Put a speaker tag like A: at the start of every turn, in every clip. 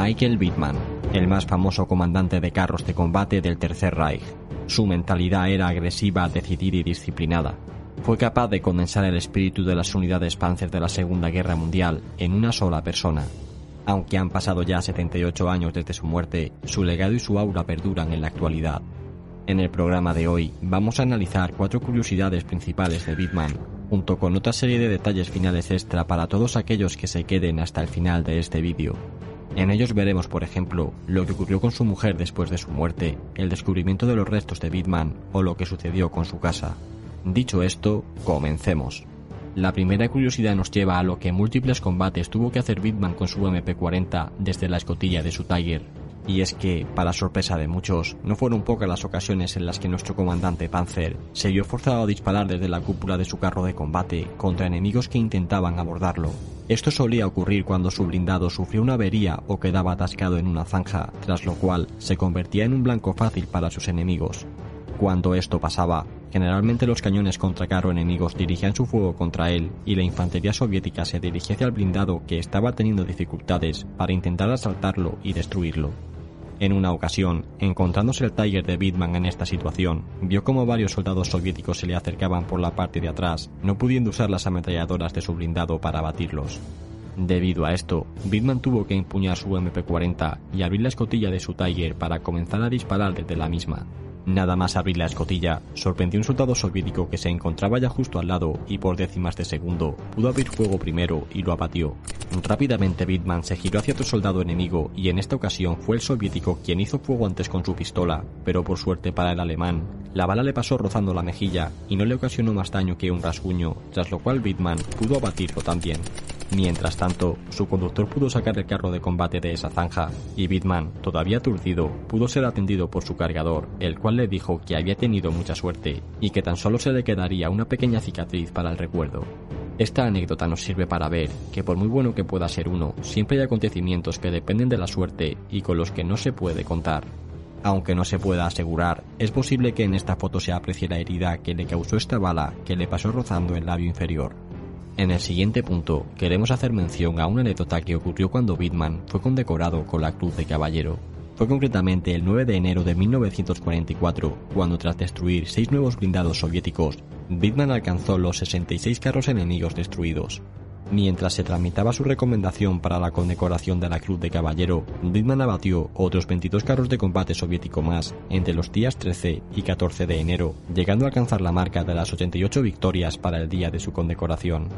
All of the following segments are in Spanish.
A: Michael Bittman, el más famoso comandante de carros de combate del Tercer Reich. Su mentalidad era agresiva, decidida y disciplinada. Fue capaz de condensar el espíritu de las unidades Panzer de la Segunda Guerra Mundial en una sola persona. Aunque han pasado ya 78 años desde su muerte, su legado y su aura perduran en la actualidad. En el programa de hoy vamos a analizar cuatro curiosidades principales de Bittman, junto con otra serie de detalles finales extra para todos aquellos que se queden hasta el final de este vídeo. En ellos veremos, por ejemplo, lo que ocurrió con su mujer después de su muerte, el descubrimiento de los restos de Bittman o lo que sucedió con su casa. Dicho esto, comencemos. La primera curiosidad nos lleva a lo que múltiples combates tuvo que hacer Bittman con su MP40 desde la escotilla de su Tiger. Y es que, para sorpresa de muchos, no fueron pocas las ocasiones en las que nuestro comandante Panzer se vio forzado a disparar desde la cúpula de su carro de combate contra enemigos que intentaban abordarlo. Esto solía ocurrir cuando su blindado sufrió una avería o quedaba atascado en una zanja, tras lo cual se convertía en un blanco fácil para sus enemigos. Cuando esto pasaba, generalmente los cañones contra carro enemigos dirigían su fuego contra él y la infantería soviética se dirigía hacia el blindado que estaba teniendo dificultades para intentar asaltarlo y destruirlo. En una ocasión, encontrándose el Tiger de Bittman en esta situación, vio como varios soldados soviéticos se le acercaban por la parte de atrás, no pudiendo usar las ametralladoras de su blindado para abatirlos. Debido a esto, Bittman tuvo que empuñar su MP-40 y abrir la escotilla de su Tiger para comenzar a disparar desde la misma. Nada más abrir la escotilla, sorprendió un soldado soviético que se encontraba ya justo al lado y por décimas de segundo pudo abrir fuego primero y lo abatió. Rápidamente Bittman se giró hacia otro soldado enemigo y en esta ocasión fue el soviético quien hizo fuego antes con su pistola, pero por suerte para el alemán, la bala le pasó rozando la mejilla y no le ocasionó más daño que un rasguño, tras lo cual Bittman pudo abatirlo también. Mientras tanto, su conductor pudo sacar el carro de combate de esa zanja, y Bitman, todavía aturdido, pudo ser atendido por su cargador, el cual le dijo que había tenido mucha suerte y que tan solo se le quedaría una pequeña cicatriz para el recuerdo. Esta anécdota nos sirve para ver que por muy bueno que pueda ser uno, siempre hay acontecimientos que dependen de la suerte y con los que no se puede contar. Aunque no se pueda asegurar, es posible que en esta foto se aprecie la herida que le causó esta bala que le pasó rozando el labio inferior. En el siguiente punto, queremos hacer mención a una anécdota que ocurrió cuando Bittman fue condecorado con la Cruz de Caballero. Fue concretamente el 9 de enero de 1944, cuando tras destruir seis nuevos blindados soviéticos, Bittman alcanzó los 66 carros enemigos destruidos. Mientras se tramitaba su recomendación para la condecoración de la Cruz de Caballero, Bittman abatió otros 22 carros de combate soviético más entre los días 13 y 14 de enero, llegando a alcanzar la marca de las 88 victorias para el día de su condecoración.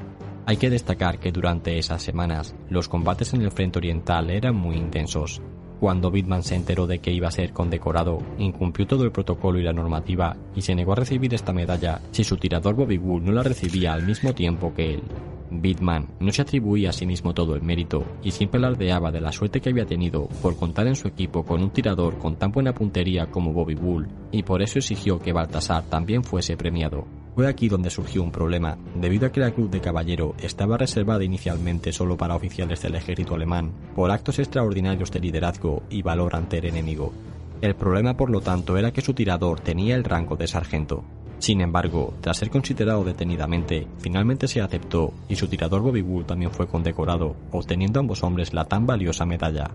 A: Hay que destacar que durante esas semanas los combates en el frente oriental eran muy intensos. Cuando Bittman se enteró de que iba a ser condecorado, incumplió todo el protocolo y la normativa y se negó a recibir esta medalla si su tirador Bobby Wool no la recibía al mismo tiempo que él. Bitman no se atribuía a sí mismo todo el mérito y siempre alardeaba de la suerte que había tenido por contar en su equipo con un tirador con tan buena puntería como Bobby Bull y por eso exigió que Baltasar también fuese premiado. Fue aquí donde surgió un problema, debido a que la Cruz de Caballero estaba reservada inicialmente solo para oficiales del ejército alemán, por actos extraordinarios de liderazgo y valor ante el enemigo. El problema, por lo tanto, era que su tirador tenía el rango de sargento. Sin embargo, tras ser considerado detenidamente, finalmente se aceptó y su tirador Bobby Wool también fue condecorado, obteniendo ambos hombres la tan valiosa medalla.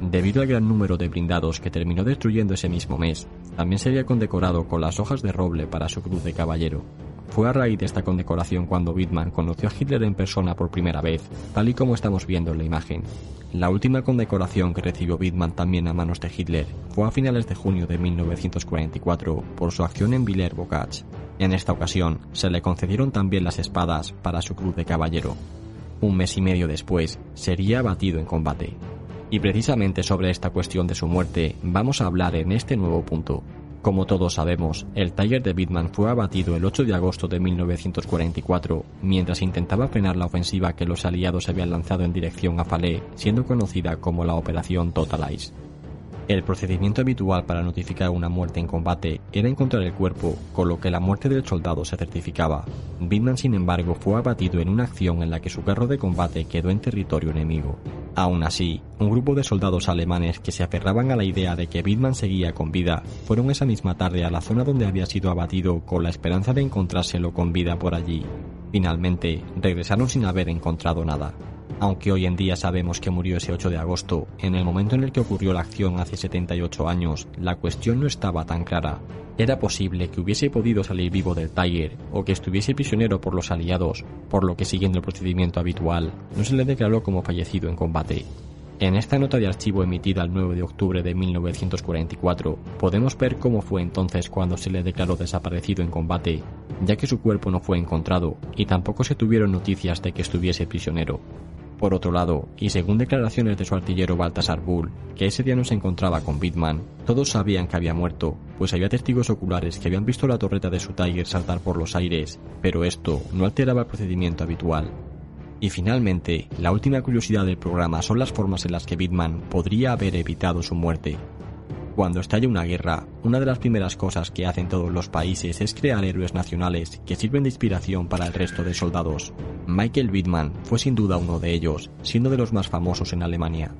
A: Debido al gran número de blindados que terminó destruyendo ese mismo mes, también sería condecorado con las hojas de roble para su cruz de caballero. Fue a raíz de esta condecoración cuando Wittmann conoció a Hitler en persona por primera vez, tal y como estamos viendo en la imagen. La última condecoración que recibió Wittmann también a manos de Hitler fue a finales de junio de 1944 por su acción en Villers-Bocage. En esta ocasión se le concedieron también las espadas para su cruz de caballero. Un mes y medio después sería abatido en combate. Y precisamente sobre esta cuestión de su muerte vamos a hablar en este nuevo punto. Como todos sabemos, el Tiger de Bitman fue abatido el 8 de agosto de 1944 mientras intentaba frenar la ofensiva que los aliados habían lanzado en dirección a Falé, siendo conocida como la Operación Total Ice. El procedimiento habitual para notificar una muerte en combate era encontrar el cuerpo, con lo que la muerte del soldado se certificaba. Bitman, sin embargo, fue abatido en una acción en la que su carro de combate quedó en territorio enemigo. Aún así, un grupo de soldados alemanes que se aferraban a la idea de que Bitman seguía con vida fueron esa misma tarde a la zona donde había sido abatido con la esperanza de encontrárselo con vida por allí. Finalmente, regresaron sin haber encontrado nada. Aunque hoy en día sabemos que murió ese 8 de agosto, en el momento en el que ocurrió la acción hace 78 años, la cuestión no estaba tan clara. Era posible que hubiese podido salir vivo del Tiger o que estuviese prisionero por los aliados, por lo que siguiendo el procedimiento habitual, no se le declaró como fallecido en combate. En esta nota de archivo emitida el 9 de octubre de 1944, podemos ver cómo fue entonces cuando se le declaró desaparecido en combate, ya que su cuerpo no fue encontrado y tampoco se tuvieron noticias de que estuviese prisionero. Por otro lado, y según declaraciones de su artillero Baltasar Bull, que ese día no se encontraba con Bitman, todos sabían que había muerto, pues había testigos oculares que habían visto la torreta de su Tiger saltar por los aires, pero esto no alteraba el procedimiento habitual. Y finalmente, la última curiosidad del programa son las formas en las que Bitman podría haber evitado su muerte, cuando estalla una guerra, una de las primeras cosas que hacen todos los países es crear héroes nacionales que sirven de inspiración para el resto de soldados. Michael Wittmann fue sin duda uno de ellos, siendo de los más famosos en Alemania.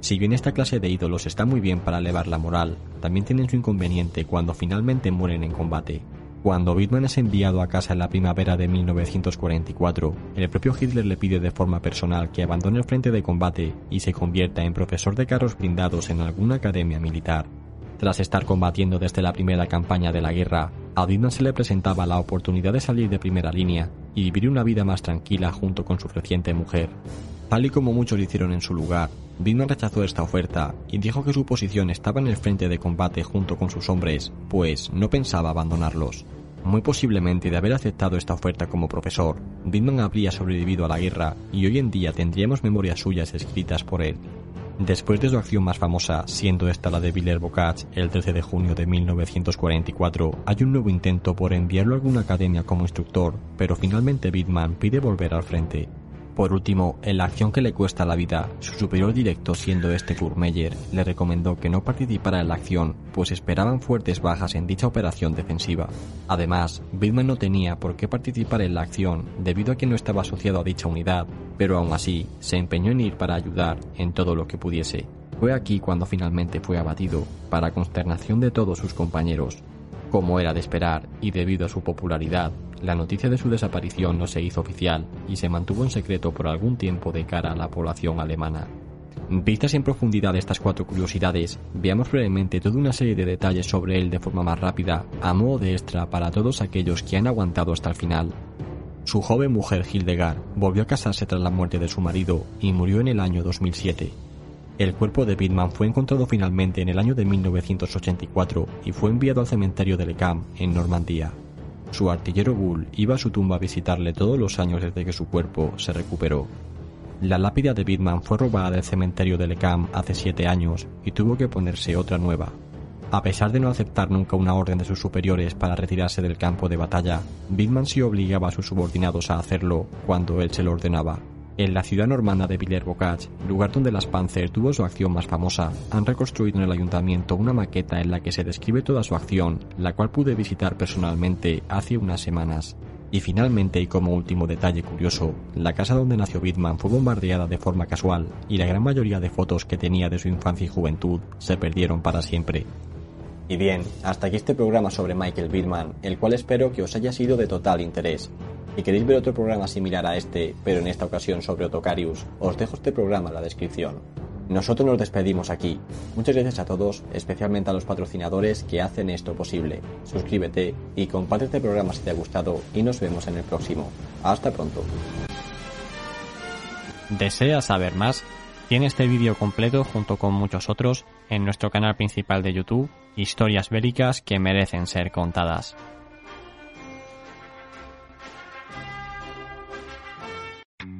A: Si bien esta clase de ídolos está muy bien para elevar la moral, también tienen su inconveniente cuando finalmente mueren en combate. Cuando Wittmann es enviado a casa en la primavera de 1944, el propio Hitler le pide de forma personal que abandone el frente de combate y se convierta en profesor de carros blindados en alguna academia militar. Tras estar combatiendo desde la primera campaña de la guerra, a Wittmann se le presentaba la oportunidad de salir de primera línea y vivir una vida más tranquila junto con su reciente mujer. Tal y como muchos hicieron en su lugar, Wittmann rechazó esta oferta y dijo que su posición estaba en el frente de combate junto con sus hombres, pues no pensaba abandonarlos. Muy posiblemente de haber aceptado esta oferta como profesor, Wittmann habría sobrevivido a la guerra y hoy en día tendríamos memorias suyas escritas por él. Después de su acción más famosa, siendo esta la de Villers-Bocage el 13 de junio de 1944, hay un nuevo intento por enviarlo a alguna academia como instructor, pero finalmente Bitman pide volver al frente. Por último, en la acción que le cuesta la vida, su superior directo siendo este Kurt Meyer, le recomendó que no participara en la acción, pues esperaban fuertes bajas en dicha operación defensiva. Además, Bitman no tenía por qué participar en la acción debido a que no estaba asociado a dicha unidad, pero aún así se empeñó en ir para ayudar en todo lo que pudiese. Fue aquí cuando finalmente fue abatido, para consternación de todos sus compañeros. Como era de esperar, y debido a su popularidad, la noticia de su desaparición no se hizo oficial y se mantuvo en secreto por algún tiempo de cara a la población alemana. Vistas en profundidad estas cuatro curiosidades, veamos brevemente toda una serie de detalles sobre él de forma más rápida, a modo de extra para todos aquellos que han aguantado hasta el final. Su joven mujer Hildegard volvió a casarse tras la muerte de su marido y murió en el año 2007. El cuerpo de Bitman fue encontrado finalmente en el año de 1984 y fue enviado al cementerio de Le Cam, en Normandía. Su artillero Bull iba a su tumba a visitarle todos los años desde que su cuerpo se recuperó. La lápida de Bitman fue robada del cementerio de Lecam hace siete años y tuvo que ponerse otra nueva. A pesar de no aceptar nunca una orden de sus superiores para retirarse del campo de batalla, Bitman sí obligaba a sus subordinados a hacerlo cuando él se lo ordenaba. En la ciudad normanda de Villers-Bocage, lugar donde las Panzer tuvo su acción más famosa, han reconstruido en el ayuntamiento una maqueta en la que se describe toda su acción, la cual pude visitar personalmente hace unas semanas. Y finalmente, y como último detalle curioso, la casa donde nació Bitman fue bombardeada de forma casual y la gran mayoría de fotos que tenía de su infancia y juventud se perdieron para siempre. Y bien, hasta aquí este programa sobre Michael Bitman, el cual espero que os haya sido de total interés y queréis ver otro programa similar a este, pero en esta ocasión sobre Otocarius, os dejo este programa en la descripción. Nosotros nos despedimos aquí. Muchas gracias a todos, especialmente a los patrocinadores que hacen esto posible. Suscríbete y comparte este programa si te ha gustado y nos vemos en el próximo. Hasta pronto.
B: ¿Deseas saber más? Tiene este vídeo completo junto con muchos otros en nuestro canal principal de YouTube, historias bélicas que merecen ser contadas.